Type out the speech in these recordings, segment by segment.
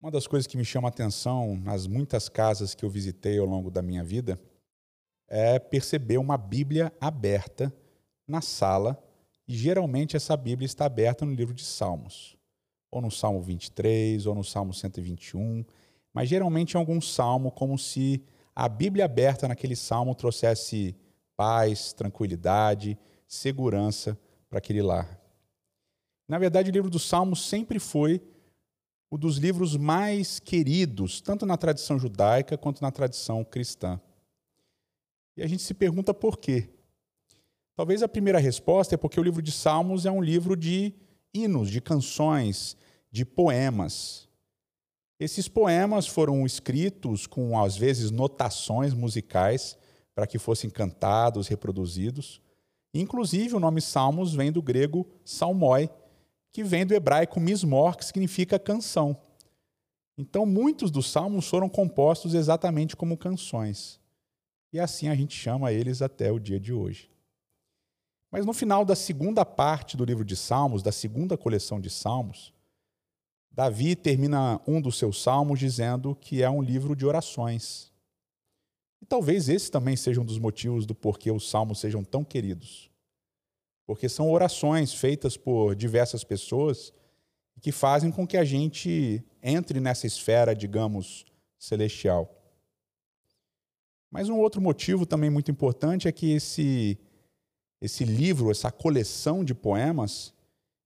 Uma das coisas que me chama a atenção nas muitas casas que eu visitei ao longo da minha vida é perceber uma Bíblia aberta na sala, e geralmente essa Bíblia está aberta no livro de Salmos, ou no Salmo 23, ou no Salmo 121, mas geralmente em algum salmo, como se a Bíblia aberta naquele salmo trouxesse paz, tranquilidade, segurança para aquele lar. Na verdade, o livro dos Salmos sempre foi o dos livros mais queridos, tanto na tradição judaica quanto na tradição cristã. E a gente se pergunta por quê. Talvez a primeira resposta é porque o livro de Salmos é um livro de hinos, de canções, de poemas. Esses poemas foram escritos com, às vezes, notações musicais para que fossem cantados, reproduzidos. Inclusive, o nome Salmos vem do grego salmoi, que vem do hebraico mismor, que significa canção. Então, muitos dos salmos foram compostos exatamente como canções. E assim a gente chama eles até o dia de hoje. Mas no final da segunda parte do livro de Salmos, da segunda coleção de Salmos, Davi termina um dos seus salmos dizendo que é um livro de orações. E talvez esse também seja um dos motivos do porquê os salmos sejam tão queridos porque são orações feitas por diversas pessoas que fazem com que a gente entre nessa esfera, digamos, celestial. Mas um outro motivo também muito importante é que esse esse livro, essa coleção de poemas,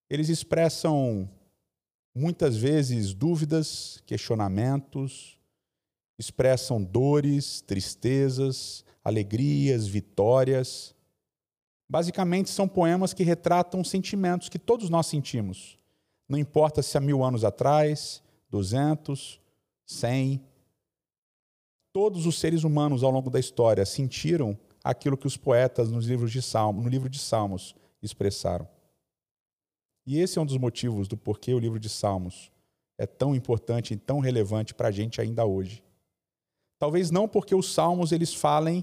eles expressam muitas vezes dúvidas, questionamentos, expressam dores, tristezas, alegrias, vitórias. Basicamente, são poemas que retratam sentimentos que todos nós sentimos. Não importa se há mil anos atrás, duzentos, cem. Todos os seres humanos ao longo da história sentiram aquilo que os poetas nos livros de Salmo, no livro de Salmos expressaram. E esse é um dos motivos do porquê o livro de Salmos é tão importante e tão relevante para a gente ainda hoje. Talvez não porque os salmos eles falem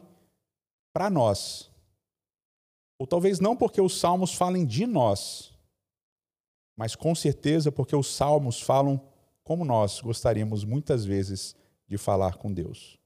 para nós, ou talvez não porque os salmos falem de nós, mas com certeza porque os salmos falam como nós gostaríamos muitas vezes de falar com Deus.